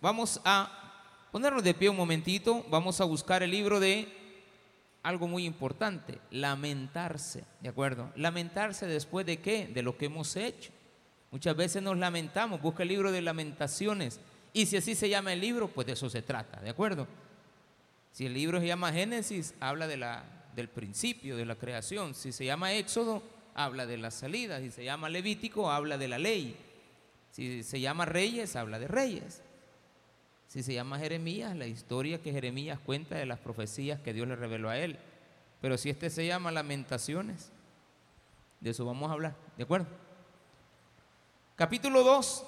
Vamos a ponernos de pie un momentito, vamos a buscar el libro de algo muy importante, lamentarse, ¿de acuerdo? Lamentarse después de qué? De lo que hemos hecho. Muchas veces nos lamentamos, busca el libro de lamentaciones. Y si así se llama el libro, pues de eso se trata, ¿de acuerdo? Si el libro se llama Génesis, habla de la, del principio, de la creación. Si se llama Éxodo, habla de la salida. Si se llama Levítico, habla de la ley. Si se llama Reyes, habla de Reyes. Si se llama Jeremías, la historia que Jeremías cuenta de las profecías que Dios le reveló a él. Pero si este se llama Lamentaciones, de eso vamos a hablar, ¿de acuerdo? Capítulo 2,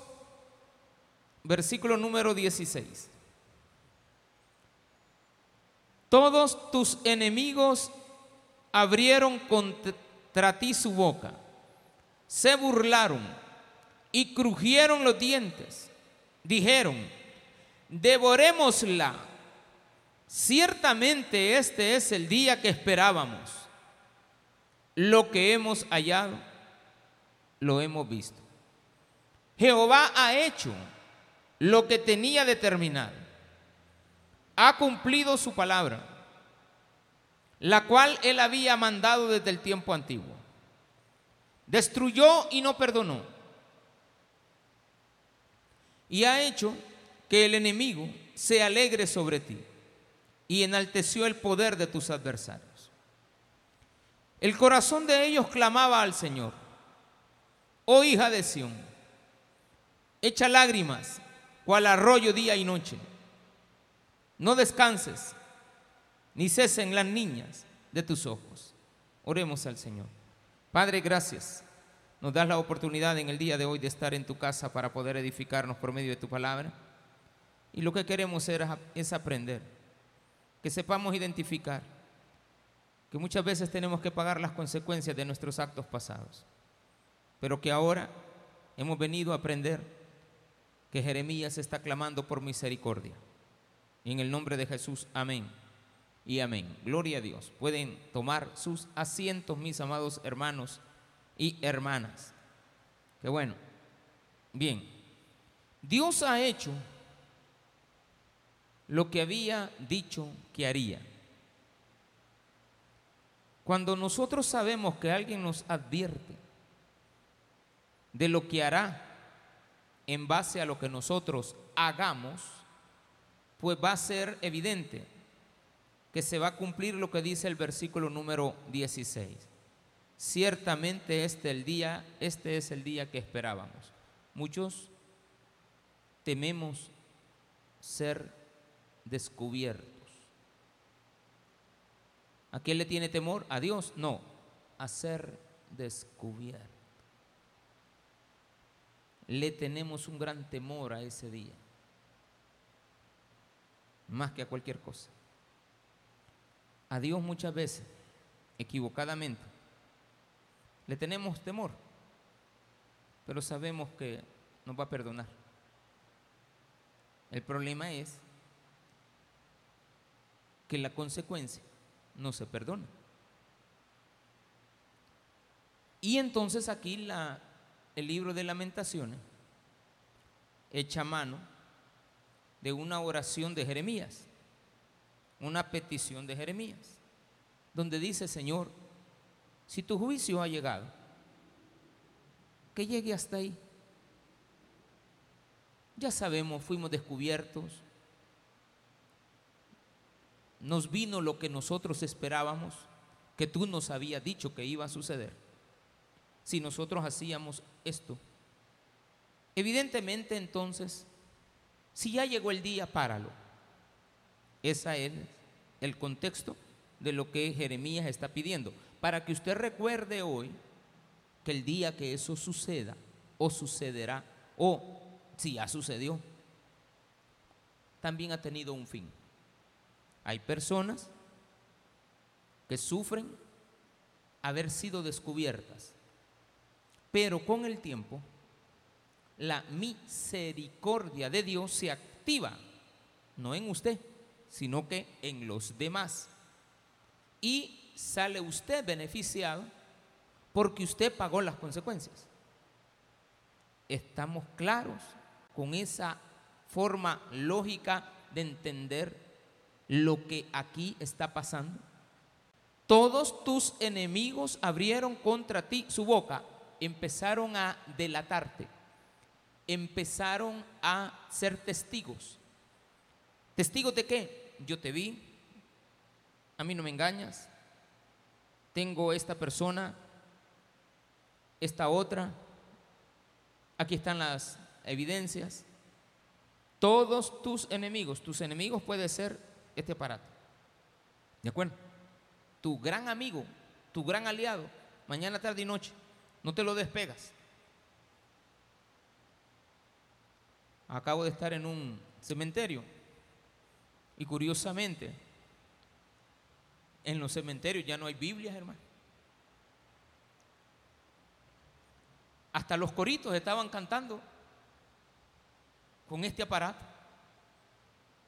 versículo número 16. Todos tus enemigos abrieron contra ti su boca, se burlaron y crujieron los dientes. Dijeron, devorémosla. Ciertamente este es el día que esperábamos. Lo que hemos hallado, lo hemos visto. Jehová ha hecho lo que tenía determinado. Ha cumplido su palabra, la cual él había mandado desde el tiempo antiguo. Destruyó y no perdonó. Y ha hecho que el enemigo se alegre sobre ti y enalteció el poder de tus adversarios. El corazón de ellos clamaba al Señor, oh hija de Sión, echa lágrimas, cual arroyo día y noche. No descanses, ni cesen las niñas de tus ojos. Oremos al Señor. Padre, gracias. Nos das la oportunidad en el día de hoy de estar en tu casa para poder edificarnos por medio de tu palabra. Y lo que queremos es aprender, que sepamos identificar, que muchas veces tenemos que pagar las consecuencias de nuestros actos pasados, pero que ahora hemos venido a aprender que Jeremías está clamando por misericordia. en el nombre de Jesús, amén y amén. Gloria a Dios. Pueden tomar sus asientos, mis amados hermanos y hermanas. Qué bueno. Bien. Dios ha hecho lo que había dicho que haría. Cuando nosotros sabemos que alguien nos advierte de lo que hará en base a lo que nosotros hagamos, pues va a ser evidente que se va a cumplir lo que dice el versículo número 16. Ciertamente este el día, este es el día que esperábamos. Muchos tememos ser descubiertos. ¿A quién le tiene temor? ¿A Dios? No, a ser descubierto. Le tenemos un gran temor a ese día, más que a cualquier cosa. A Dios muchas veces, equivocadamente, le tenemos temor, pero sabemos que nos va a perdonar. El problema es que la consecuencia no se perdona. Y entonces aquí la, el libro de lamentaciones echa mano de una oración de Jeremías, una petición de Jeremías, donde dice, Señor, si tu juicio ha llegado, que llegue hasta ahí. Ya sabemos, fuimos descubiertos, nos vino lo que nosotros esperábamos, que tú nos habías dicho que iba a suceder, si nosotros hacíamos esto. Evidentemente entonces, si ya llegó el día, páralo. Ese es el contexto de lo que Jeremías está pidiendo. Para que usted recuerde hoy que el día que eso suceda, o sucederá, o si ya sucedió, también ha tenido un fin. Hay personas que sufren haber sido descubiertas, pero con el tiempo la misericordia de Dios se activa, no en usted, sino que en los demás. Y sale usted beneficiado porque usted pagó las consecuencias. Estamos claros con esa forma lógica de entender lo que aquí está pasando? Todos tus enemigos abrieron contra ti su boca, empezaron a delatarte, empezaron a ser testigos. ¿Testigos de qué? Yo te vi, a mí no me engañas, tengo esta persona, esta otra, aquí están las evidencias. Todos tus enemigos, tus enemigos puede ser este aparato. ¿De acuerdo? Tu gran amigo, tu gran aliado, mañana, tarde y noche, no te lo despegas. Acabo de estar en un cementerio y curiosamente en los cementerios ya no hay Biblias, hermano. Hasta los coritos estaban cantando con este aparato.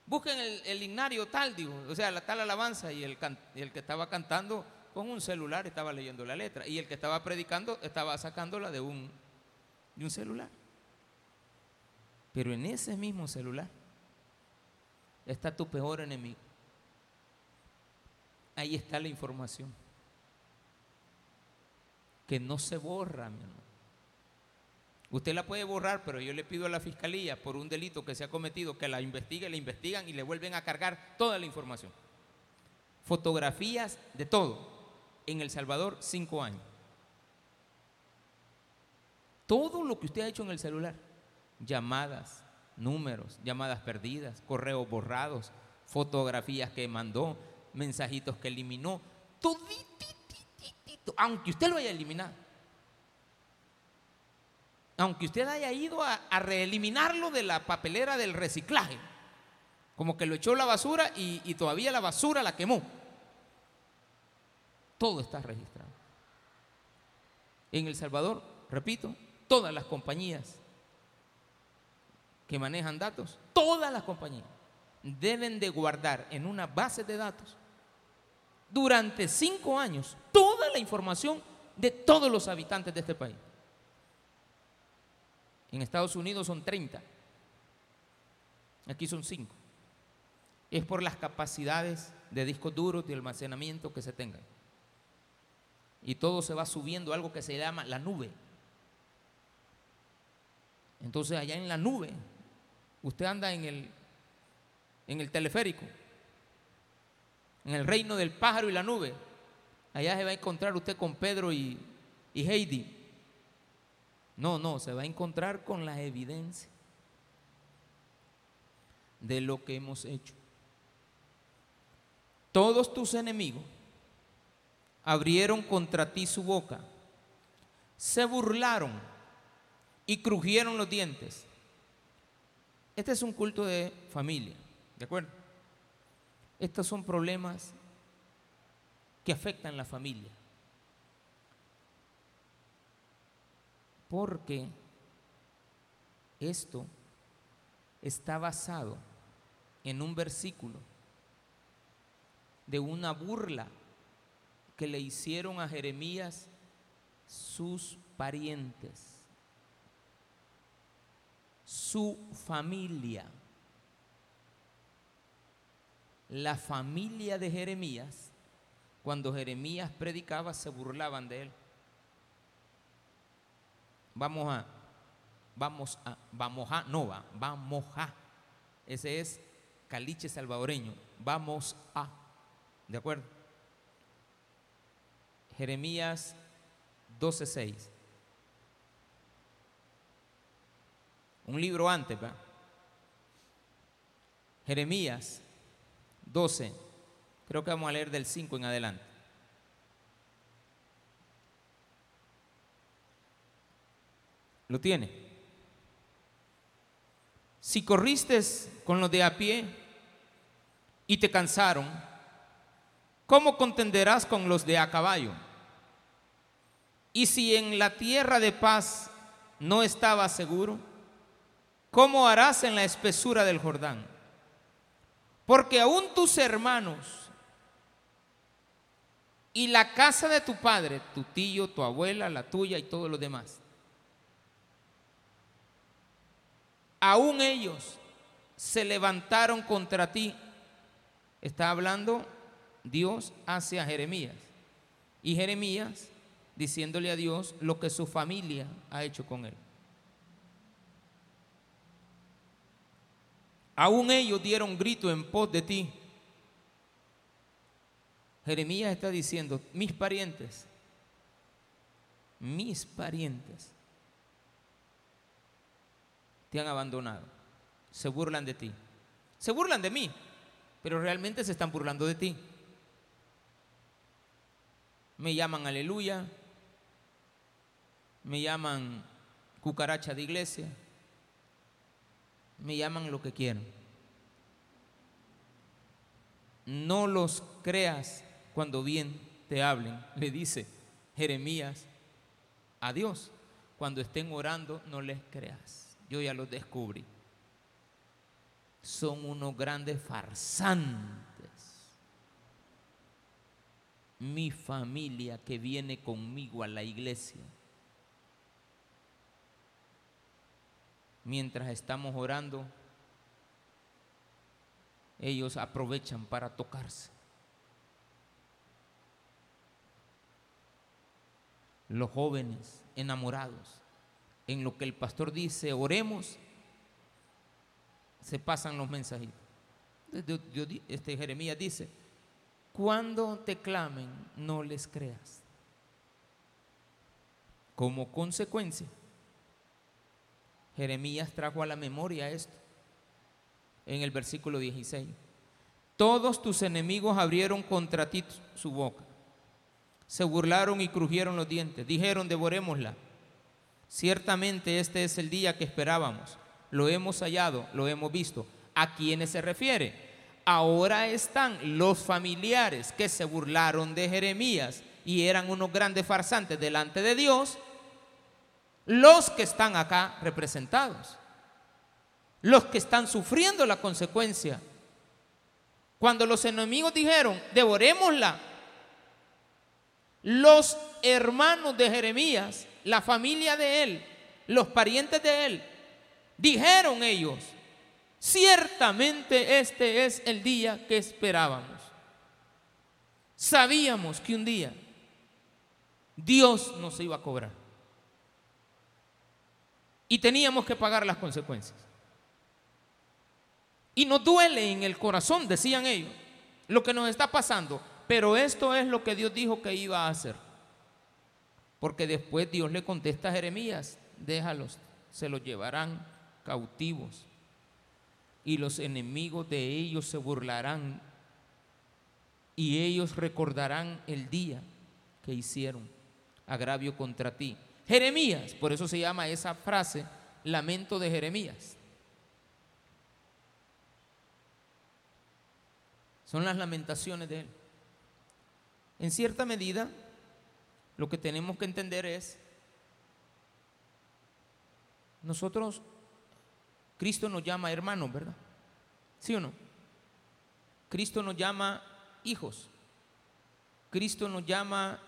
Busquen el, el ignario tal, digo, o sea, la tal alabanza y el, el que estaba cantando con un celular estaba leyendo la letra y el que estaba predicando estaba sacándola de un, de un celular. Pero en ese mismo celular está tu peor enemigo. Ahí está la información. Que no se borra, mi hermano. Usted la puede borrar, pero yo le pido a la fiscalía por un delito que se ha cometido que la investigue, la investigan y le vuelven a cargar toda la información. Fotografías de todo. En El Salvador, cinco años. Todo lo que usted ha hecho en el celular. Llamadas, números, llamadas perdidas, correos borrados, fotografías que mandó, mensajitos que eliminó, toditititito, aunque usted lo haya eliminado. Aunque usted haya ido a, reeliminarlo de la papelera del reciclaje, como que lo echó la basura y, y todavía la basura la quemó. Todo está registrado. En El Salvador, repito, todas las compañías que manejan datos, todas las compañías deben de guardar en una base de datos durante cinco años toda la información de todos los habitantes de este país. En Estados Unidos son 30, aquí son 5. Es por las capacidades de discos duros, de almacenamiento que se tengan. Y todo se va subiendo a algo que se llama la nube. Entonces allá en la nube, usted anda en el, en el teleférico en el reino del pájaro y la nube. Allá se va a encontrar usted con Pedro y, y Heidi. No, no, se va a encontrar con la evidencia de lo que hemos hecho. Todos tus enemigos abrieron contra ti su boca, se burlaron y crujieron los dientes. Este es un culto de familia, ¿de acuerdo? Estos son problemas que afectan la familia. Porque esto está basado en un versículo de una burla que le hicieron a Jeremías sus parientes, su familia la familia de Jeremías, cuando Jeremías predicaba, se burlaban de él. Vamos a, vamos a, vamos a, no va, vamos a. Ese es caliche salvadoreño. Vamos a. ¿De acuerdo? Jeremías 12:6. Un libro antes, ¿verdad? Jeremías 12. Creo que vamos a leer del 5 en adelante. ¿Lo tiene? Si corriste con los de a pie y te cansaron, ¿cómo contenderás con los de a caballo? Y si en la tierra de paz no estabas seguro, ¿cómo harás en la espesura del Jordán? Porque aún tus hermanos y la casa de tu padre, tu tío, tu abuela, la tuya y todos los demás, aún ellos se levantaron contra ti. Está hablando Dios hacia Jeremías. Y Jeremías diciéndole a Dios lo que su familia ha hecho con él. Aún ellos dieron grito en pos de ti. Jeremías está diciendo, mis parientes, mis parientes te han abandonado, se burlan de ti, se burlan de mí, pero realmente se están burlando de ti. Me llaman aleluya, me llaman cucaracha de iglesia, me llaman lo que quieran. No los creas cuando bien te hablen, le dice Jeremías a Dios. Cuando estén orando, no les creas. Yo ya los descubrí. Son unos grandes farsantes. Mi familia que viene conmigo a la iglesia mientras estamos orando, ellos aprovechan para tocarse. Los jóvenes enamorados, en lo que el pastor dice, oremos, se pasan los mensajitos. Este Jeremías dice, cuando te clamen, no les creas. Como consecuencia, Jeremías trajo a la memoria esto en el versículo 16. Todos tus enemigos abrieron contra ti su boca. Se burlaron y crujieron los dientes. Dijeron, devorémosla. Ciertamente este es el día que esperábamos. Lo hemos hallado, lo hemos visto. ¿A quiénes se refiere? Ahora están los familiares que se burlaron de Jeremías y eran unos grandes farsantes delante de Dios los que están acá representados, los que están sufriendo la consecuencia. Cuando los enemigos dijeron, devorémosla, los hermanos de Jeremías, la familia de él, los parientes de él, dijeron ellos, ciertamente este es el día que esperábamos. Sabíamos que un día Dios nos iba a cobrar y teníamos que pagar las consecuencias. Y nos duele en el corazón, decían ellos, lo que nos está pasando, pero esto es lo que Dios dijo que iba a hacer. Porque después Dios le contesta a Jeremías, déjalos, se los llevarán cautivos y los enemigos de ellos se burlarán y ellos recordarán el día que hicieron agravio contra ti Jeremías, por eso se llama esa frase lamento de Jeremías. Son las lamentaciones de él. En cierta medida, lo que tenemos que entender es, nosotros, Cristo nos llama hermanos, ¿verdad? ¿Sí o no? Cristo nos llama hijos. Cristo nos llama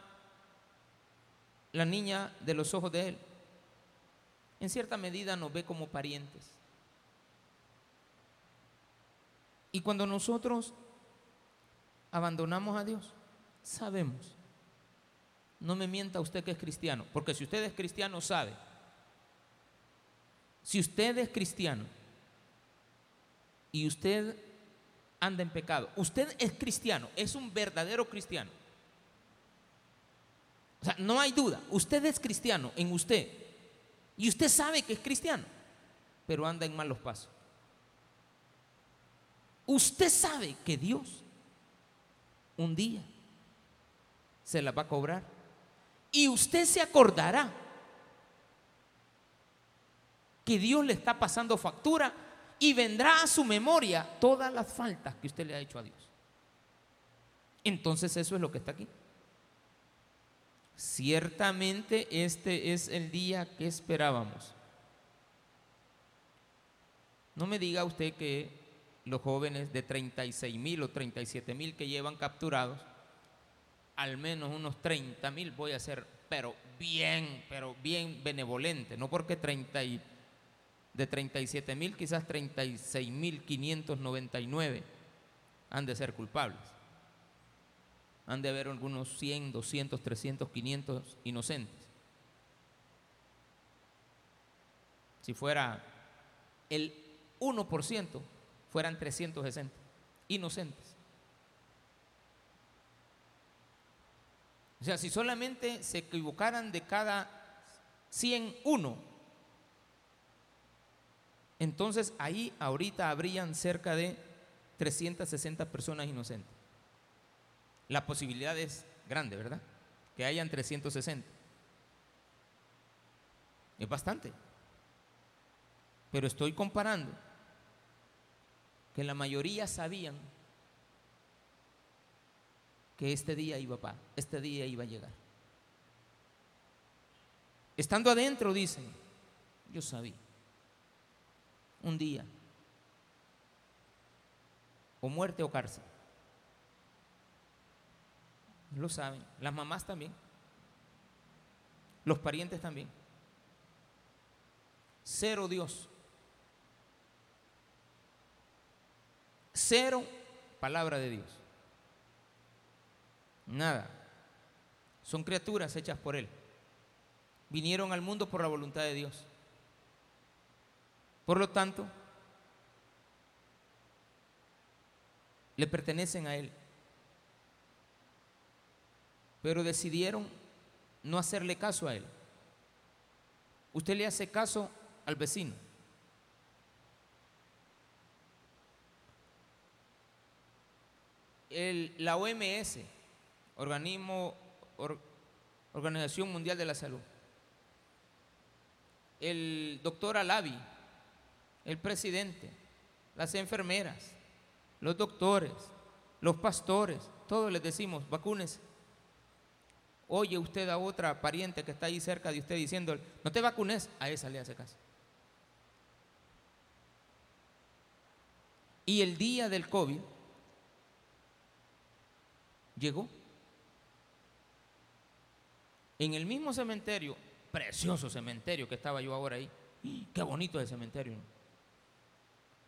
la niña de los ojos de Él. En cierta medida nos ve como parientes. Y cuando nosotros abandonamos a Dios, sabemos. No me mienta usted que es cristiano, porque si usted es cristiano sabe. Si usted es cristiano y usted anda en pecado, usted es cristiano, es un verdadero cristiano o sea, no hay duda. Usted es cristiano en usted. Y usted sabe que es cristiano, pero anda en malos pasos. Usted sabe que Dios un día se la va a cobrar. Y usted se acordará que Dios le está pasando factura y vendrá a su memoria todas las faltas que usted le ha hecho a Dios. Entonces eso es lo que está aquí. Ciertamente este es el día que esperábamos. No me diga usted que los jóvenes de 36 mil o 37 mil que llevan capturados, al menos unos 30 mil voy a ser, pero bien, pero bien benevolente, no porque 30 y de 37 mil, quizás 36 mil 599 han de ser culpables. Han de haber algunos 100, 200, 300, 500 inocentes. Si fuera el 1%, fueran 360 inocentes. O sea, si solamente se equivocaran de cada 100, uno, entonces ahí ahorita habrían cerca de 360 personas inocentes. La posibilidad es grande, ¿verdad? Que hayan 360. Es bastante. Pero estoy comparando que la mayoría sabían que este día iba a este día iba a llegar. Estando adentro, dicen, yo sabía, un día, o muerte o cárcel. Lo saben, las mamás también, los parientes también. Cero Dios. Cero palabra de Dios. Nada. Son criaturas hechas por Él. Vinieron al mundo por la voluntad de Dios. Por lo tanto, le pertenecen a Él. Pero decidieron no hacerle caso a Él. Usted le hace caso al vecino. la OMS, Organismo, Organización Mundial de la Salud, el doctor Alavi, el presidente, las enfermeras, los doctores, los pastores, todos les decimos, vacunes. Oye usted a otra pariente que está ahí cerca de usted diciendo, no te vacunes, a esa le hace caso. Y el día del COVID llegó. En el mismo cementerio, precioso cementerio que estaba yo ahora ahí. Qué bonito ese cementerio.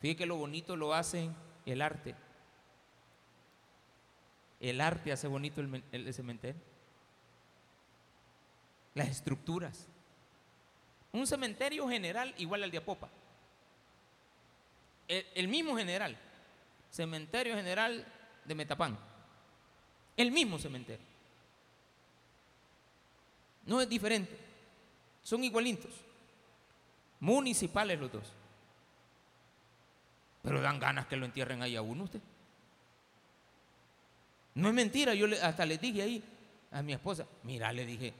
Fíjate que lo bonito lo hace el arte. El arte hace bonito el, cementerio. Las estructuras. Un cementerio general igual al de Apopa. el mismo general. Cementerio general de Metapán. El mismo cementerio. No es diferente. Son igualitos. Municipales los dos. Pero dan ganas que lo entierren ahí a uno usted. No es mentira, yo hasta le dije ahí a mi esposa, mira, le dije,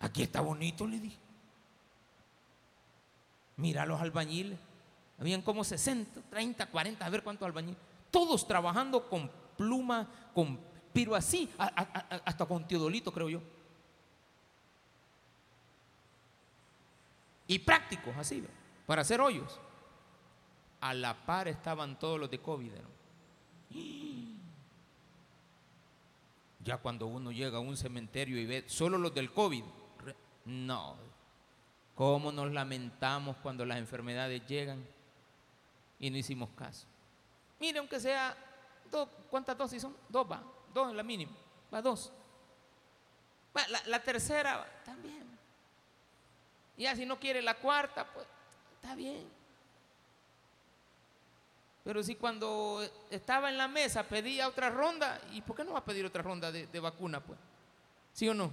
aquí está bonito, le dije. Mira los albañiles. Habían como 60, 30, 40, a ver cuántos albañiles. Todos trabajando con pluma, con pero así, hasta con Teodolito, creo yo. Y prácticos, así, para hacer hoyos. A la par estaban todos los de COVID. Ya cuando uno llega a un cementerio y ve solo los del COVID, no. ¿Cómo nos lamentamos cuando las enfermedades llegan y no hicimos caso? Mire, aunque sea, ¿cuántas dosis son? Dos, va. Dos es la mínima. Va dos. la, tercera también. Ya si no quiere la cuarta, pues está bien. Pero si cuando estaba en la mesa pedía otra ronda, ¿y por qué no va a pedir otra ronda de, vacuna, pues? ¿Sí o no?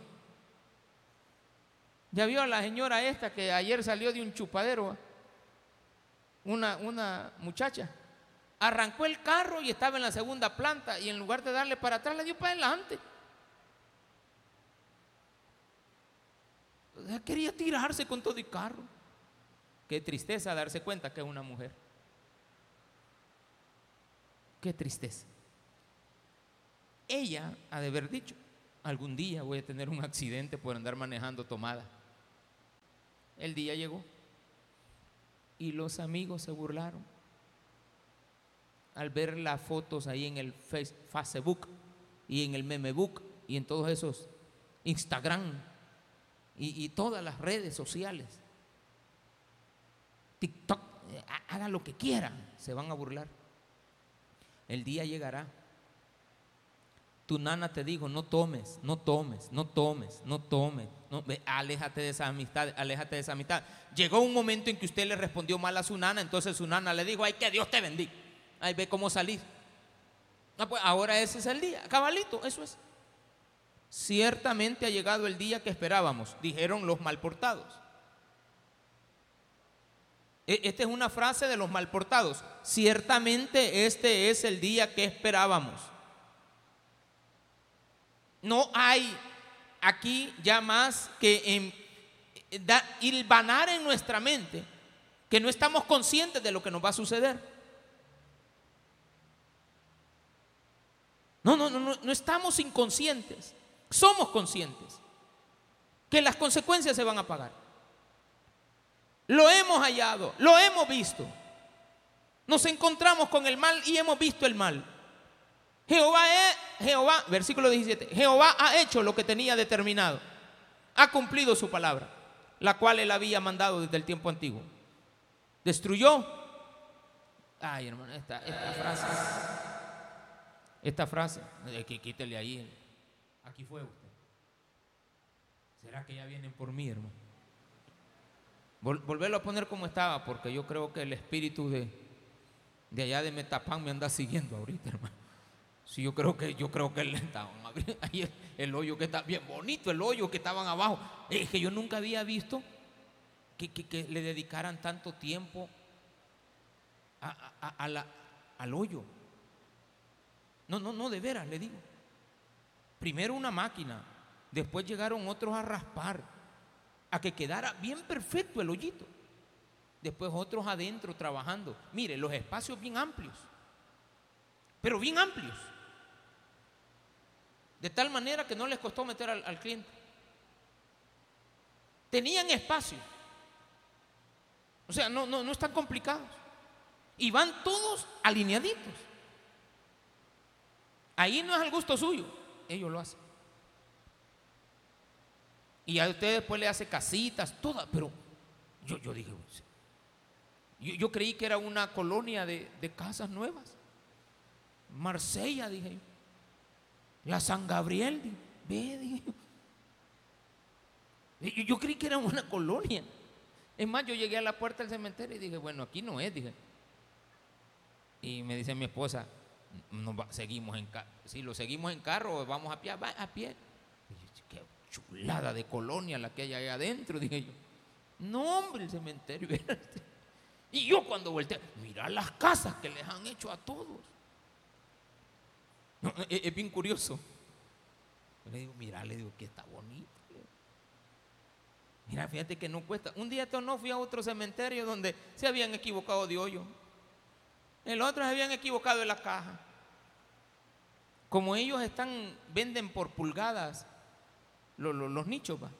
Ya vio a la señora esta que ayer salió de un chupadero, una, una muchacha arrancó el carro y estaba en la segunda planta y en lugar de darle para atrás le dio para adelante. Quería tirarse con todo el carro. Qué tristeza darse cuenta que es una mujer. Qué tristeza. Ella ha de haber dicho, algún día voy a tener un accidente por andar manejando tomada. El día llegó y los amigos se burlaron al ver las fotos ahí en el Facebook y en el Memebook y en todos esos Instagram y, todas las redes sociales. TikTok, eh, haga lo que quieran, se van a burlar. El día llegará. Tu nana te dijo, no tomes, no tomes, no tomes, no tomes, no, aléjate de esa amistad, aléjate de esa amistad. Llegó un momento en que usted le respondió mal a su nana, entonces su nana le dijo, ay, que Dios te bendiga. Ay, ve cómo salir. Ah, pues ahora ese es el día, cabalito, eso es. Ciertamente ha llegado el día que esperábamos, dijeron los malportados. E, esta es una frase de los malportados. Ciertamente este es el día que esperábamos. No hay aquí ya más que en, hilvanar en nuestra mente que no estamos conscientes de lo que nos va a suceder. No, no, no, no, no estamos inconscientes. Somos conscientes que las consecuencias se van a pagar. Lo hemos hallado, lo hemos visto. Nos encontramos con el mal y hemos visto el mal. Jehová es, Jehová, versículo 17, Jehová ha hecho lo que tenía determinado. Ha cumplido su palabra, la cual él había mandado desde el tiempo antiguo. Destruyó. Ay, hermano, esta, frase. Esta frase, que quítele ahí. Aquí fue usted. ¿Será que ya vienen por mí, hermano? volverlo a poner como estaba, porque yo creo que el espíritu de, de allá de Metapán me anda siguiendo ahorita, hermano. Sí, yo creo que yo creo que le estaban ahí el, hoyo que está bien bonito, el hoyo que estaban abajo. Es que yo nunca había visto que, que, le dedicaran tanto tiempo a, al hoyo. No, no, no, de veras, le digo. Primero una máquina, después llegaron otros a raspar, a que quedara bien perfecto el hoyito. Después otros adentro trabajando. Mire, los espacios bien amplios, pero bien amplios. De tal manera que no les costó meter al, cliente. Tenían espacio. O sea, no, no, no están complicados. Y van todos alineaditos. Ahí no es al gusto suyo, ellos lo hacen. Y a usted después le hace casitas, todas, pero yo, yo dije, yo, creí que era una colonia de, casas nuevas. Marsella, dije yo. La San Gabriel, ve, dije yo. Yo creí que era una colonia. Es más, yo llegué a la puerta del cementerio y dije, bueno, aquí no es, dije. Y me dice mi esposa, seguimos en. Si lo seguimos en carro, vamos a pie, va a pie. qué chulada de colonia la que hay ahí adentro, dije yo. No, hombre, el cementerio. y yo cuando volteé, mira las casas que les han hecho a todos. es, bien curioso. le digo, mira, le digo que está bonito. Mira, fíjate que no cuesta. Un día no fui a otro cementerio donde se habían equivocado de hoyo. El otro se habían equivocado en la caja. Como ellos están, venden por pulgadas los, nichos, va.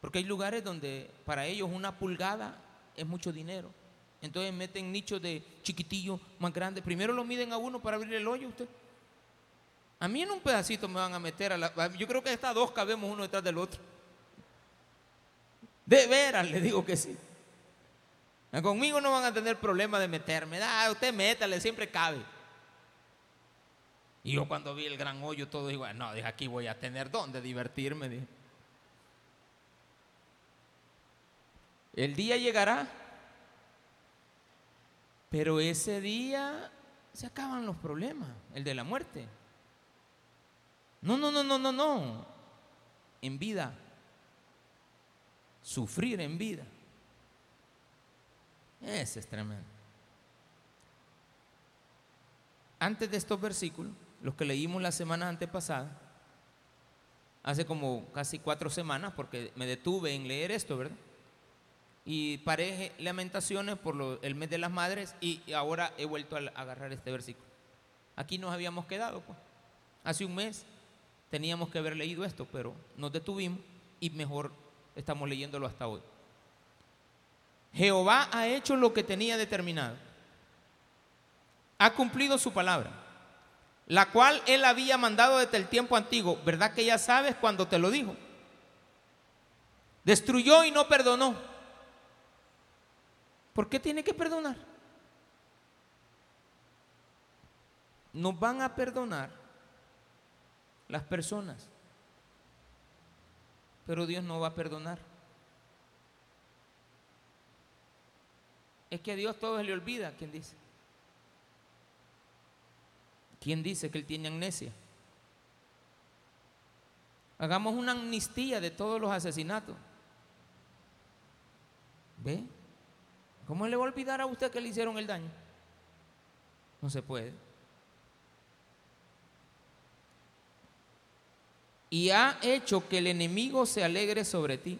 Porque hay lugares donde para ellos una pulgada es mucho dinero. Entonces meten nichos de chiquitillo más grandes. Primero lo miden a uno para abrir el hoyo usted. A mí en un pedacito me van a meter a la... Yo creo que estas dos cabemos uno detrás del otro. De veras, le digo que sí. Conmigo no van a tener problema de meterme. Ah, usted métale, siempre cabe. Y yo cuando vi el gran hoyo, todo digo, no, dije, aquí voy a tener dónde divertirme. El día llegará, pero ese día se acaban los problemas, el de la muerte. No, no, no, no, no, no. En vida. Sufrir en vida. Ese es tremendo. Antes de estos versículos, los que leímos la semana antepasada, hace como casi cuatro semanas, porque me detuve en leer esto, ¿verdad? Y paré lamentaciones por el mes de las madres y ahora he vuelto a agarrar este versículo. Aquí nos habíamos quedado, pues. Hace un mes teníamos que haber leído esto, pero nos detuvimos y mejor estamos leyéndolo hasta hoy. Jehová ha hecho lo que tenía determinado. Ha cumplido su palabra, la cual él había mandado desde el tiempo antiguo. ¿Verdad que ya sabes cuando te lo dijo? Destruyó y no perdonó. ¿Por qué tiene que perdonar? Nos van a perdonar las personas, pero Dios no va a perdonar. Es que a Dios todo se le olvida, ¿quién dice? ¿Quién dice que Él tiene amnesia? Hagamos una amnistía de todos los asesinatos. ¿Ve? ¿Cómo le va a olvidar a usted que le hicieron el daño? No se puede. Y ha hecho que el enemigo se alegre sobre ti.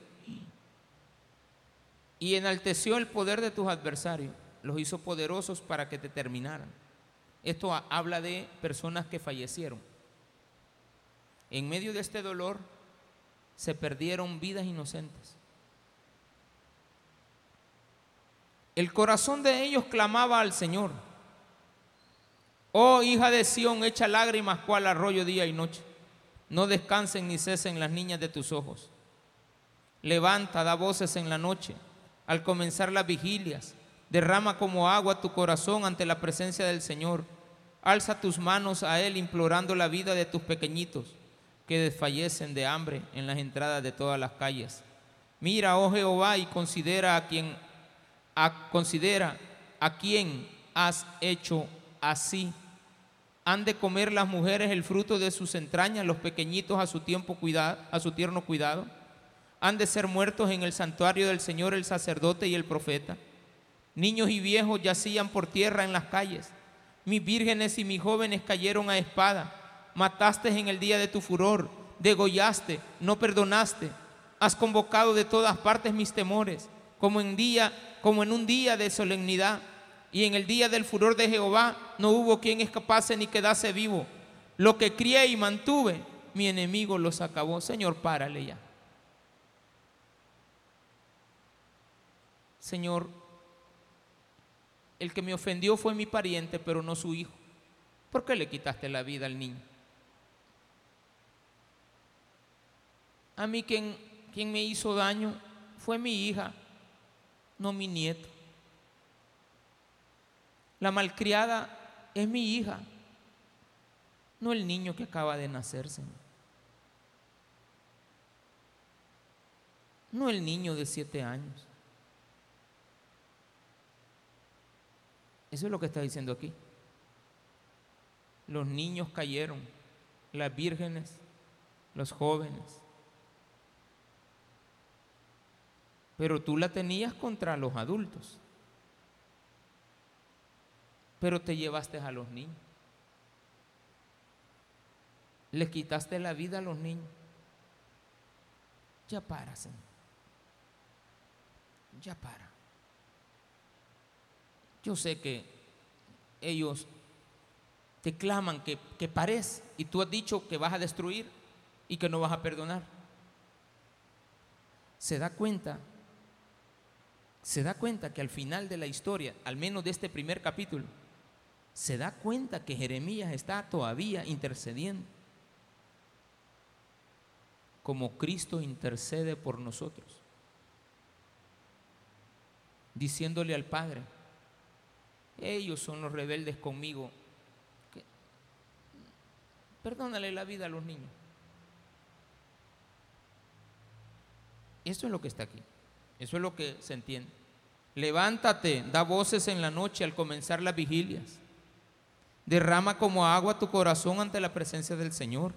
Y enalteció el poder de tus adversarios. Los hizo poderosos para que te terminaran. Esto habla de personas que fallecieron. En medio de este dolor se perdieron vidas inocentes. El corazón de ellos clamaba al Señor. Oh hija de Sión, echa lágrimas cual arroyo día y noche. No descansen ni cesen las niñas de tus ojos. Levanta, da voces en la noche, al comenzar las vigilias. Derrama como agua tu corazón ante la presencia del Señor. Alza tus manos a Él implorando la vida de tus pequeñitos que desfallecen de hambre en las entradas de todas las calles. Mira, oh Jehová, y considera a quien considera a quién has hecho así. Han de comer las mujeres el fruto de sus entrañas, los pequeñitos a su tiempo cuidado, a su tierno cuidado. Han de ser muertos en el santuario del Señor el sacerdote y el profeta. Niños y viejos yacían por tierra en las calles. Mis vírgenes y mis jóvenes cayeron a espada. Mataste en el día de tu furor, degollaste, no perdonaste. Has convocado de todas partes mis temores, como en día como en un día de solemnidad. Y en el día del furor de Jehová no hubo quien escapase ni quedase vivo. Lo que crié y mantuve, mi enemigo los acabó. Señor, párale ya. Señor, el que me ofendió fue mi pariente, pero no su hijo. ¿Por qué le quitaste la vida al niño? A mí quien, quien me hizo daño fue mi hija no mi nieto. La malcriada es mi hija, no el niño que acaba de nacer, No el niño de siete años. Eso es lo que está diciendo aquí. Los niños cayeron, las vírgenes, los jóvenes, pero tú la tenías contra los adultos. Pero te llevaste a los niños. Le quitaste la vida a los niños. Ya para, Señor. Ya para. Yo sé que ellos te claman que, que pares y tú has dicho que vas a destruir y que no vas a perdonar. Se da cuenta se da cuenta que al final de la historia, al menos de este primer capítulo, se da cuenta que Jeremías está todavía intercediendo, como Cristo intercede por nosotros, diciéndole al Padre, ellos son los rebeldes conmigo, perdónale la vida a los niños. Eso es lo que está aquí. Eso es lo que se entiende. Levántate, da voces en la noche al comenzar las vigilias. Derrama como agua tu corazón ante la presencia del Señor.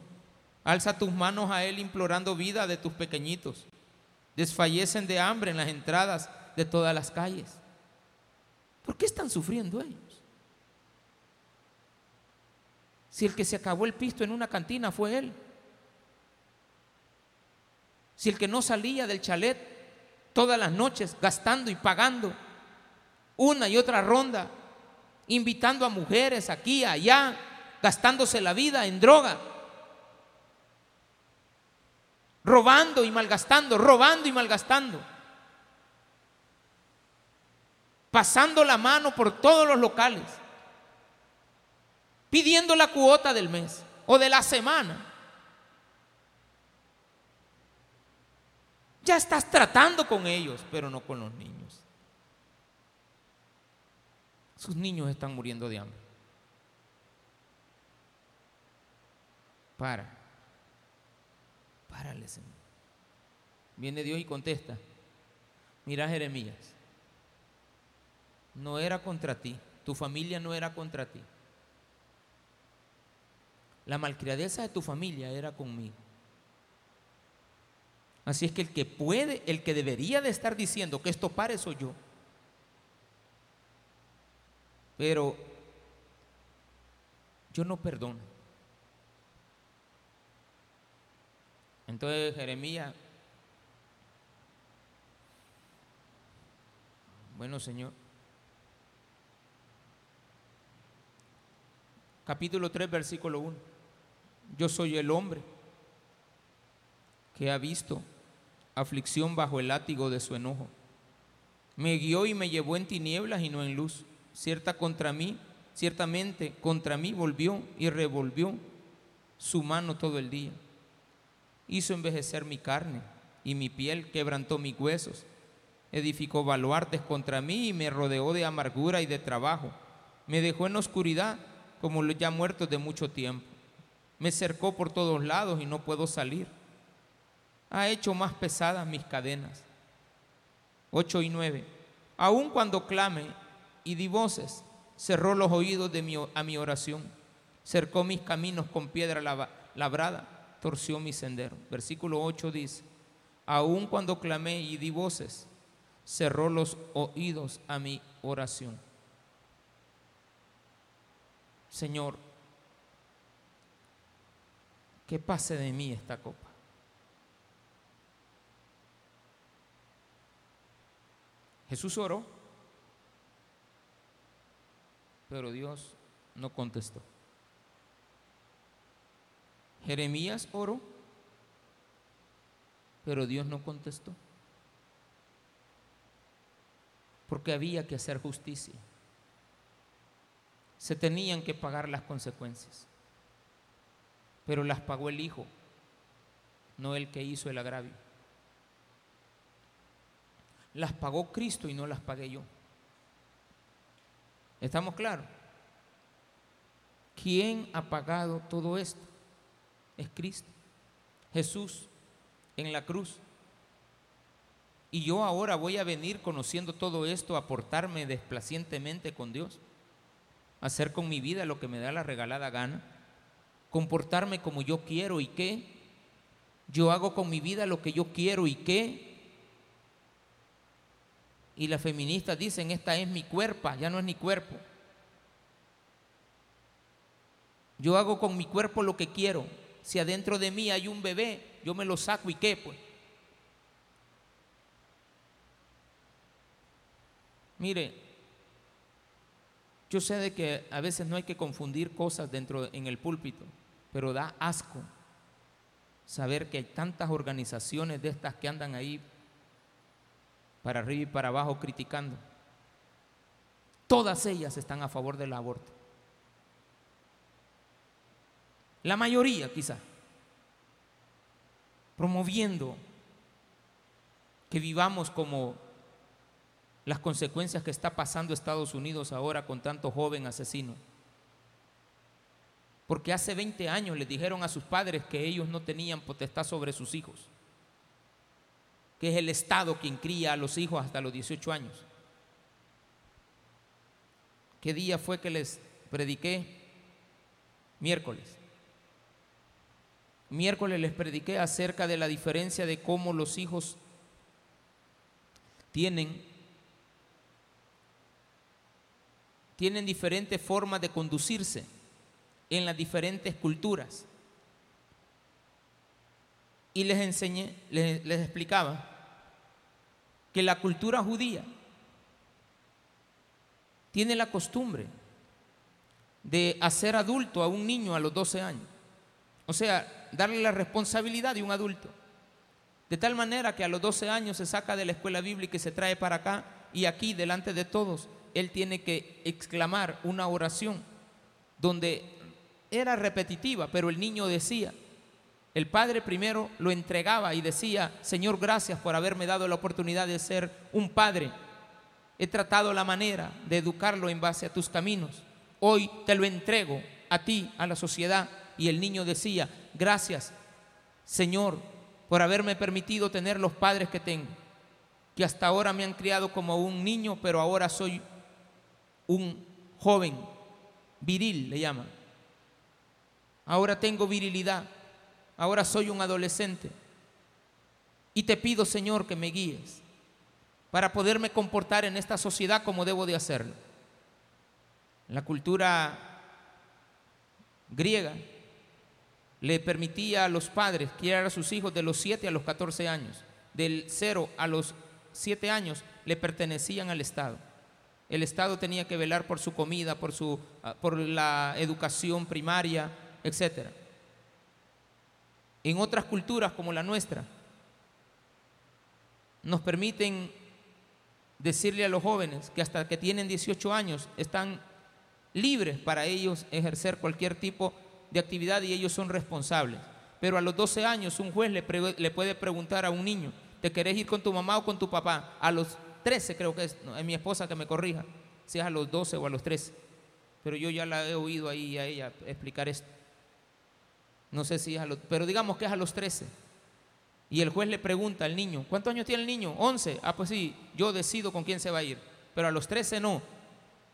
Alza tus manos a Él implorando vida de tus pequeñitos. Desfallecen de hambre en las entradas de todas las calles. ¿Por qué están sufriendo ellos? Si el que se acabó el pisto en una cantina fue Él. Si el que no salía del chalet todas las noches gastando y pagando una y otra ronda, invitando a mujeres aquí, allá, gastándose la vida en droga, robando y malgastando, robando y malgastando, pasando la mano por todos los locales, pidiendo la cuota del mes o de la semana. Ya estás tratando con ellos, pero no con los niños. Sus niños están muriendo de hambre. Para. Párale, Señor. Viene Dios y contesta. Mira Jeremías. No era contra ti. Tu familia no era contra ti. La malcriadeza de tu familia era conmigo. Así es que el que puede, el que debería de estar diciendo que esto pare soy yo. Pero yo no perdono. Entonces Jeremías, bueno Señor, capítulo 3, versículo 1, yo soy el hombre que ha visto aflicción bajo el látigo de su enojo. Me guió y me llevó en tinieblas y no en luz. Cierta contra mí, ciertamente contra mí volvió y revolvió su mano todo el día. Hizo envejecer mi carne y mi piel, quebrantó mis huesos. Edificó baluartes contra mí y me rodeó de amargura y de trabajo. Me dejó en oscuridad como los ya muertos de mucho tiempo. Me cercó por todos lados y no puedo salir ha hecho más pesadas mis cadenas. 8 y 9. Aun cuando clame y di voces, cerró los oídos de mi, a mi oración, cercó mis caminos con piedra labrada, torció mi sendero. Versículo 8 dice, aun cuando clamé y di voces, cerró los oídos a mi oración. Señor, que pase de mí esta copa. Jesús oró, pero Dios no contestó. Jeremías oró, pero Dios no contestó. Porque había que hacer justicia. Se tenían que pagar las consecuencias. Pero las pagó el Hijo, no el que hizo el agravio las pagó Cristo y no las pagué yo. ¿Estamos claros? ¿Quién ha pagado todo esto? Es Cristo. Jesús en la cruz. Y yo ahora voy a venir conociendo todo esto, a portarme desplacientemente con Dios, hacer con mi vida lo que me da la regalada gana, comportarme como yo quiero y qué. Yo hago con mi vida lo que yo quiero y qué y las feministas dicen, esta es mi cuerpo, ya no es mi cuerpo. Yo hago con mi cuerpo lo que quiero. Si adentro de mí hay un bebé, yo me lo saco y qué, pues. Mire, yo sé de que a veces no hay que confundir cosas dentro en el púlpito, pero da asco saber que hay tantas organizaciones de estas que andan ahí para arriba y para abajo criticando. Todas ellas están a favor del aborto. La mayoría quizá. Promoviendo que vivamos como las consecuencias que está pasando Estados Unidos ahora con tanto joven asesino. Porque hace 20 años les dijeron a sus padres que ellos no tenían potestad sobre sus hijos que es el Estado quien cría a los hijos hasta los 18 años. ¿Qué día fue que les prediqué? Miércoles. Miércoles les prediqué acerca de la diferencia de cómo los hijos tienen tienen diferentes formas de conducirse en las diferentes culturas y les enseñé, les, explicaba que la cultura judía tiene la costumbre de hacer adulto a un niño a los 12 años. O sea, darle la responsabilidad de un adulto. De tal manera que a los 12 años se saca de la escuela bíblica y se trae para acá y aquí delante de todos él tiene que exclamar una oración donde era repetitiva, pero el niño decía, el padre primero lo entregaba y decía, Señor, gracias por haberme dado la oportunidad de ser un padre. He tratado la manera de educarlo en base a tus caminos. Hoy te lo entrego a ti, a la sociedad. Y el niño decía, gracias, Señor, por haberme permitido tener los padres que tengo, que hasta ahora me han criado como un niño, pero ahora soy un joven, viril le llaman. Ahora tengo virilidad, ahora soy un adolescente. Y te pido, Señor, que me guíes para poderme comportar en esta sociedad como debo de hacerlo. La cultura griega le permitía a los padres criar a sus hijos de los 7 a los 14 años. Del 0 a los 7 años le pertenecían al Estado. El Estado tenía que velar por su comida, por, su, ah, por la educación primaria, etc. En otras culturas como la nuestra, nos permiten decirle a los jóvenes que hasta que tienen 18 años están libres para ellos ejercer cualquier tipo de actividad y ellos son responsables. Pero a los 12 años un juez le, le puede preguntar a un niño, ¿te querés ir con tu mamá o con tu papá? A los 13 creo que es, mi esposa que me corrija, si es a los 12 o a los 13. Pero yo ya la he oído ahí a ella explicar esto. No sé si es a los, pero digamos que es a los 13. Y el juez le pregunta al niño, ¿cuántos años tiene el niño? 11. Ah, pues sí, yo decido con quién se va a ir. Pero a los 13 no.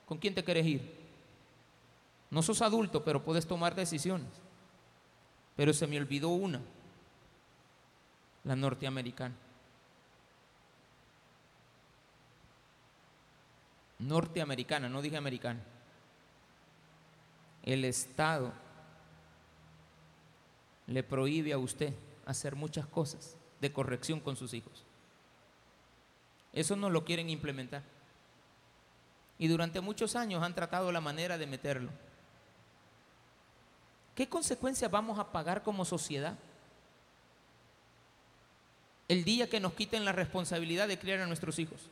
¿Con quién te quieres ir? No sos adulto, pero puedes tomar decisiones. Pero se me olvidó una, la norteamericana. Norteamericana, no dije americana. El Estado le prohíbe a usted hacer muchas cosas de corrección con sus hijos. Eso no lo quieren implementar. Y durante muchos años han tratado la manera de meterlo. ¿Qué consecuencias vamos a pagar como sociedad? El día que nos quiten la responsabilidad de criar a nuestros hijos.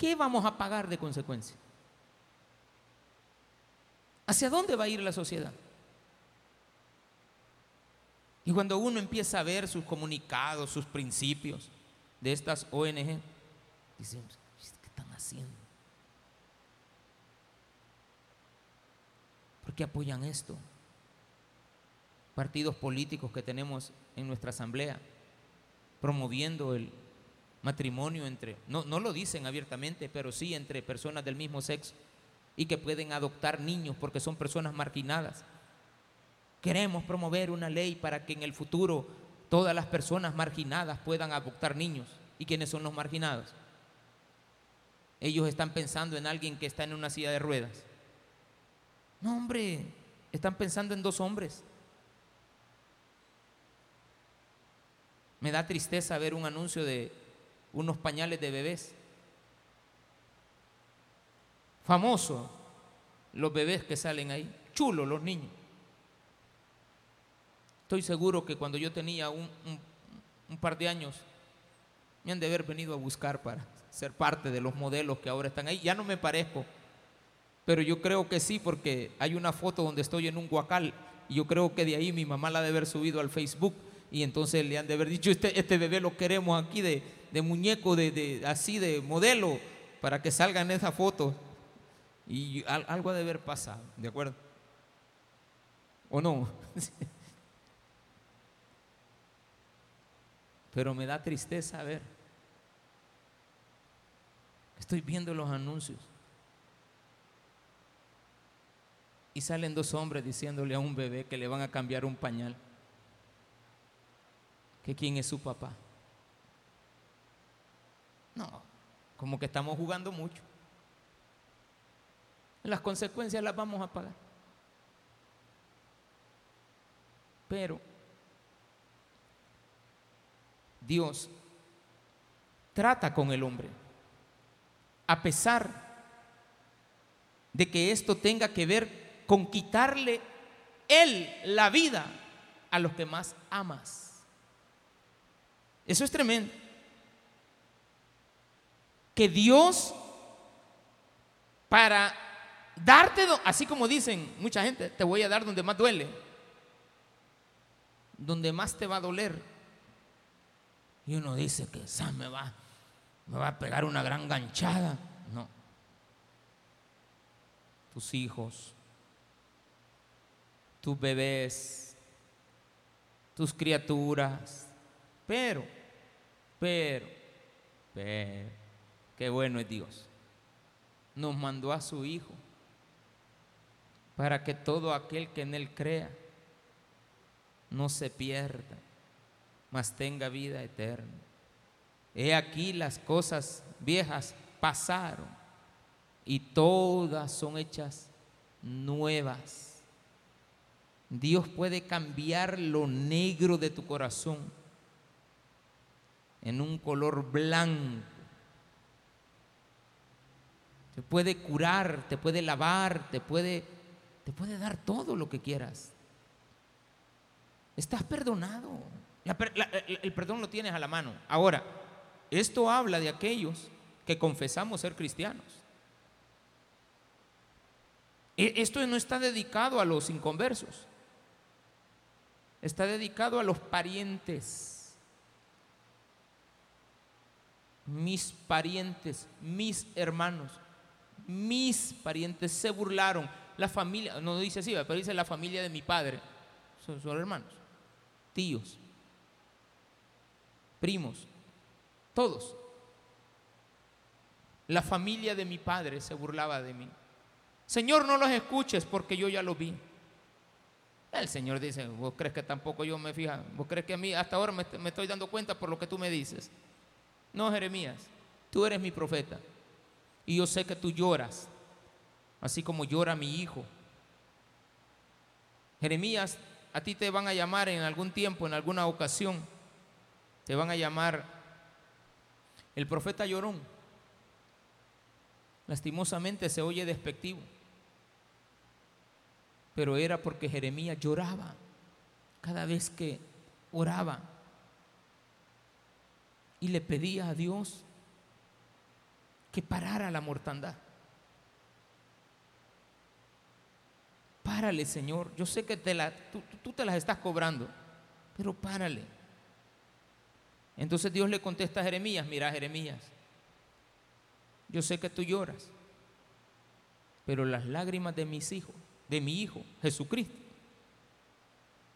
¿Qué vamos a pagar de consecuencia? ¿Hacia dónde va a ir la sociedad? Y cuando uno empieza a ver sus comunicados, sus principios de estas ONG, dicen, ¿qué están haciendo? ¿Por qué apoyan esto? Partidos políticos que tenemos en nuestra asamblea, promoviendo el matrimonio entre, no, no lo dicen abiertamente, pero sí entre personas del mismo sexo y que pueden adoptar niños porque son personas marginadas. Queremos promover una ley para que en el futuro todas las personas marginadas puedan adoptar niños. ¿Y quiénes son los marginados? Ellos están pensando en alguien que está en una silla de ruedas. No, hombre, están pensando en dos hombres. Me da tristeza ver un anuncio de unos pañales de bebés. Famoso los bebés que salen ahí. Chulos los niños. Estoy seguro que cuando yo tenía un, par de años, me han de haber venido a buscar para ser parte de los modelos que ahora están ahí. Ya no me parezco, pero yo creo que sí, porque hay una foto donde estoy en un guacal y yo creo que de ahí mi mamá la ha de haber subido al Facebook y entonces le han de haber dicho, este, este bebé lo queremos aquí de, muñeco, de, así de modelo, para que salga en esa foto. Y algo ha de haber pasado, ¿de acuerdo? ¿O no? Pero me da tristeza ver. Estoy viendo los anuncios. Y salen dos hombres diciéndole a un bebé que le van a cambiar un pañal. Que quién es su papá. No, como que estamos jugando mucho. Las consecuencias las vamos a pagar. Pero Dios trata con el hombre, a pesar de que esto tenga que ver con quitarle él la vida a los que más amas. Eso es tremendo. Que Dios, para darte, así como dicen mucha gente, te voy a dar donde más duele, donde más te va a doler, y uno dice que esa me va, me va a pegar una gran ganchada. No. Tus hijos, tus bebés, tus criaturas. Pero, pero, pero, qué bueno es Dios. Nos mandó a su Hijo para que todo aquel que en Él crea no se pierda, mas tenga vida eterna. He aquí las cosas viejas pasaron y todas son hechas nuevas. Dios puede cambiar lo negro de tu corazón en un color blanco. Te puede curar, te puede lavar, te puede, te puede dar todo lo que quieras. Estás perdonado. el perdón lo tienes a la mano. Ahora, esto habla de aquellos que confesamos ser cristianos. E, esto no está dedicado a los inconversos. Está dedicado a los parientes. Mis parientes, mis hermanos, mis parientes se burlaron. La familia, no dice así, pero dice la familia de mi padre. Son, son hermanos, tíos, primos, todos. La familia de mi padre se burlaba de mí. Señor, no los escuches porque yo ya lo vi. El Señor dice, vos crees que tampoco yo me fija, vos crees que a mí hasta ahora me, me estoy dando cuenta por lo que tú me dices. No, Jeremías, tú eres mi profeta y yo sé que tú lloras, así como llora mi hijo. Jeremías, a ti te van a llamar en algún tiempo, en alguna ocasión, te van a llamar el profeta llorón. Lastimosamente se oye despectivo pero era porque Jeremías lloraba cada vez que oraba y le pedía a Dios que parara la mortandad. Párale, Señor. Yo sé que te la, tú, tú te las estás cobrando, pero párale. Entonces Dios le contesta a Jeremías, mira Jeremías, yo sé que tú lloras, pero las lágrimas de mis hijos de mi Hijo Jesucristo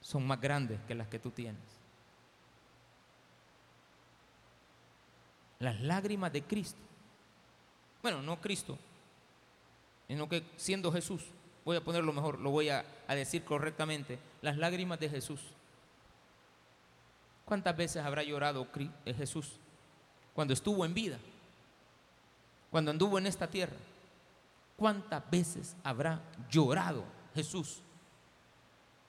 son más grandes que las que tú tienes. Las lágrimas de Cristo. Bueno, no Cristo, sino que siendo Jesús, voy a ponerlo mejor, lo voy a, decir correctamente, las lágrimas de Jesús. ¿Cuántas veces habrá llorado eh, Jesús cuando estuvo en vida? Cuando anduvo en esta tierra. ¿Cuántas veces habrá llorado Jesús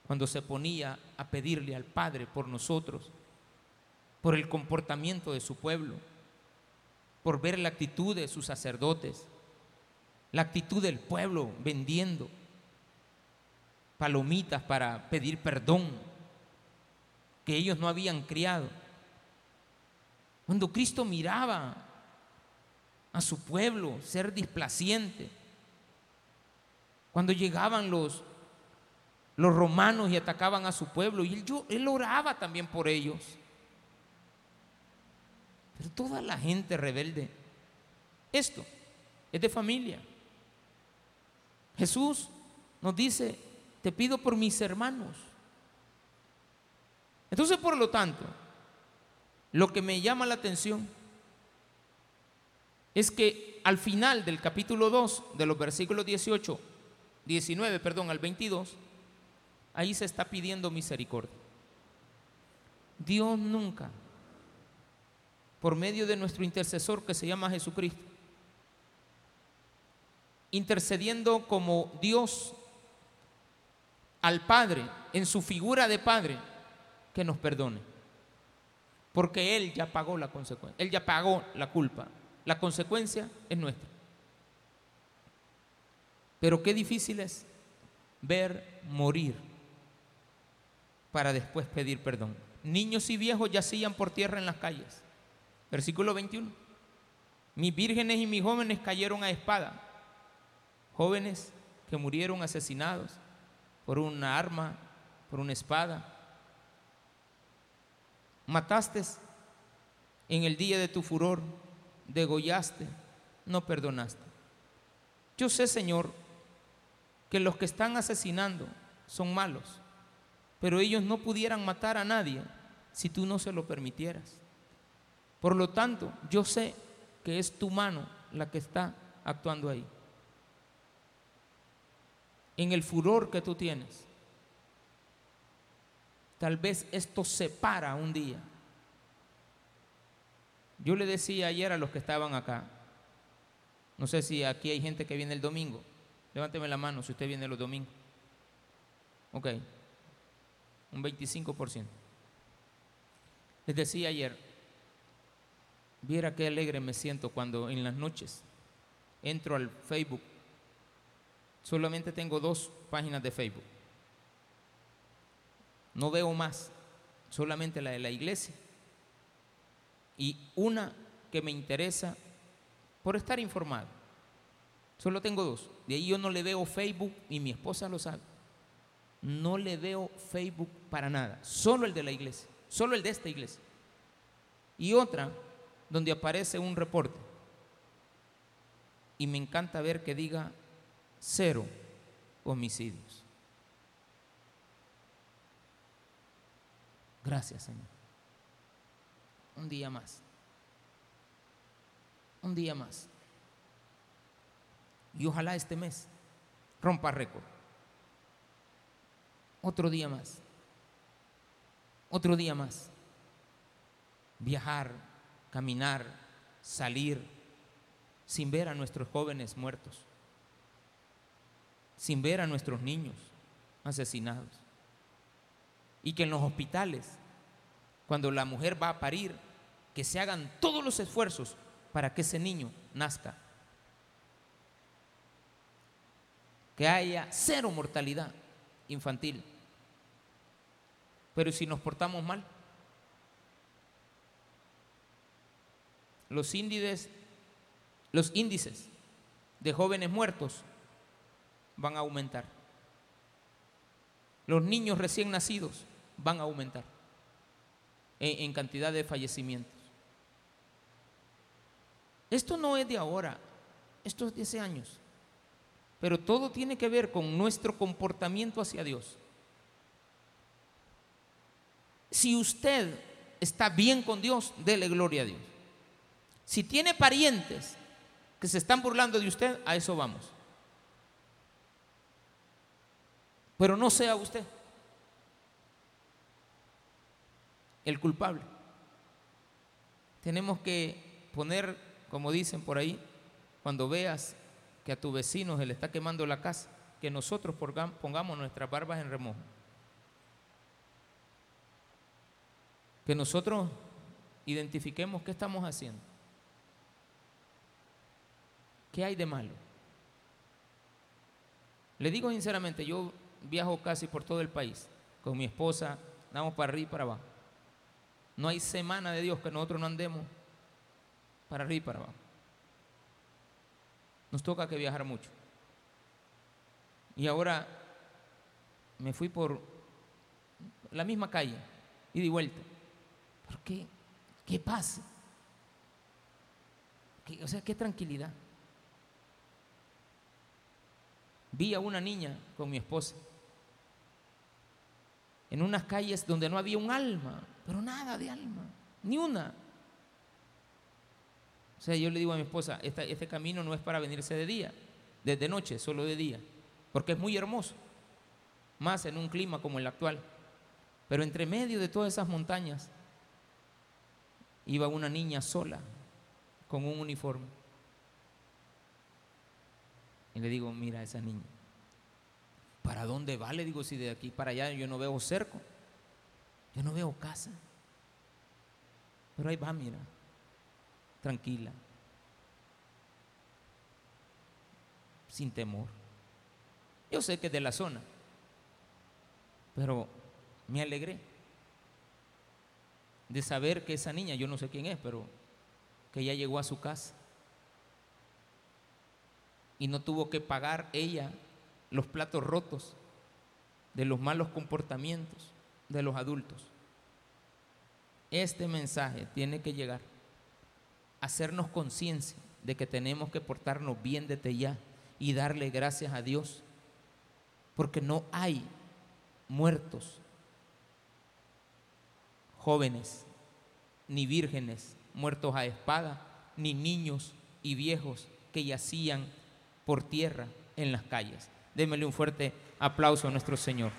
cuando se ponía a pedirle al Padre por nosotros, por el comportamiento de su pueblo, por ver la actitud de sus sacerdotes, la actitud del pueblo vendiendo palomitas para pedir perdón que ellos no habían criado? Cuando Cristo miraba a su pueblo ser displaciente, cuando llegaban los, los romanos y atacaban a su pueblo, y él, yo, él oraba también por ellos. Pero toda la gente rebelde, esto es de familia. Jesús nos dice, te pido por mis hermanos. Entonces, por lo tanto, lo que me llama la atención es que al final del capítulo 2, de los versículos 18 19, perdón, al 22, ahí se está pidiendo misericordia. Dios nunca, por medio de nuestro intercesor que se llama Jesucristo, intercediendo como Dios al Padre, en su figura de Padre, que nos perdone. Porque Él ya pagó la consecuencia, Él ya pagó la culpa. La consecuencia es nuestra. Pero qué difícil es ver morir para después pedir perdón. Niños y viejos yacían por tierra en las calles. Versículo 21. Mis vírgenes y mis jóvenes cayeron a espada. Jóvenes que murieron asesinados por una arma, por una espada. Mataste en el día de tu furor degollaste, no perdonaste. Yo sé, Señor, que los que están asesinando son malos, pero ellos no pudieran matar a nadie si tú no se lo permitieras. Por lo tanto, yo sé que es tu mano la que está actuando ahí. En el furor que tú tienes. Tal vez esto se para un día. Yo le decía ayer a los que estaban acá, no sé si aquí hay gente que viene el domingo. Levánteme la mano si usted viene los domingos. Ok, un 25%. Les decía ayer, viera qué alegre me siento cuando en las noches entro al Facebook. Solamente tengo dos páginas de Facebook. No veo más, solamente la de la iglesia. Y una que me interesa por estar informado. Solo tengo dos. De ahí yo no le veo Facebook y mi esposa lo sabe. No le veo Facebook para nada. Solo el de la iglesia. Solo el de esta iglesia. Y otra donde aparece un reporte. Y me encanta ver que diga cero homicidios. Gracias, Señor. Un día más. Un día más. Y ojalá este mes rompa récord. Otro día más. Otro día más. Viajar, caminar, salir, sin ver a nuestros jóvenes muertos, sin ver a nuestros niños asesinados. Y que en los hospitales, cuando la mujer va a parir, que se hagan todos los esfuerzos para que ese niño nazca que haya cero mortalidad infantil. Pero si nos portamos mal, los índices, los índices de jóvenes muertos van a aumentar. Los niños recién nacidos van a aumentar en, cantidad de fallecimientos. Esto no es de ahora, esto es de años. Pero todo tiene que ver con nuestro comportamiento hacia Dios. Si usted está bien con Dios, dele gloria a Dios. Si tiene parientes que se están burlando de usted, a eso vamos. Pero no sea usted el culpable. Tenemos que poner, como dicen por ahí, cuando veas que a tu vecino se le está quemando la casa, que nosotros pongamos nuestras barbas en remojo. Que nosotros identifiquemos qué estamos haciendo. ¿Qué hay de malo? Le digo sinceramente, yo viajo casi por todo el país con mi esposa, andamos para arriba y para abajo. No hay semana de Dios que nosotros no andemos para arriba y para abajo nos toca que viajar mucho. Y ahora me fui por la misma calle, y di vuelta. ¿Por qué? ¿Qué pasa? o sea, qué tranquilidad. Vi a una niña con mi esposa en unas calles donde no había un alma, pero nada de alma, ni una. O sea, yo le digo a mi esposa, este camino no es para venirse de día, desde noche, solo de día, porque es muy hermoso, más en un clima como el actual. Pero entre medio de todas esas montañas iba una niña sola, con un uniforme. Y le digo, mira esa niña, ¿para dónde va? Le digo, si de aquí para allá yo no veo cerco, yo no veo casa. Pero ahí va, mira tranquila, sin temor. Yo sé que es de la zona, pero me alegré de saber que esa niña, yo no sé quién es, pero que ya llegó a su casa y no tuvo que pagar ella los platos rotos de los malos comportamientos de los adultos. Este mensaje tiene que llegar hacernos conciencia de que tenemos que portarnos bien desde ya y darle gracias a Dios, porque no hay muertos, jóvenes, ni vírgenes muertos a espada, ni niños y viejos que yacían por tierra en las calles. Démele un fuerte aplauso a nuestro Señor.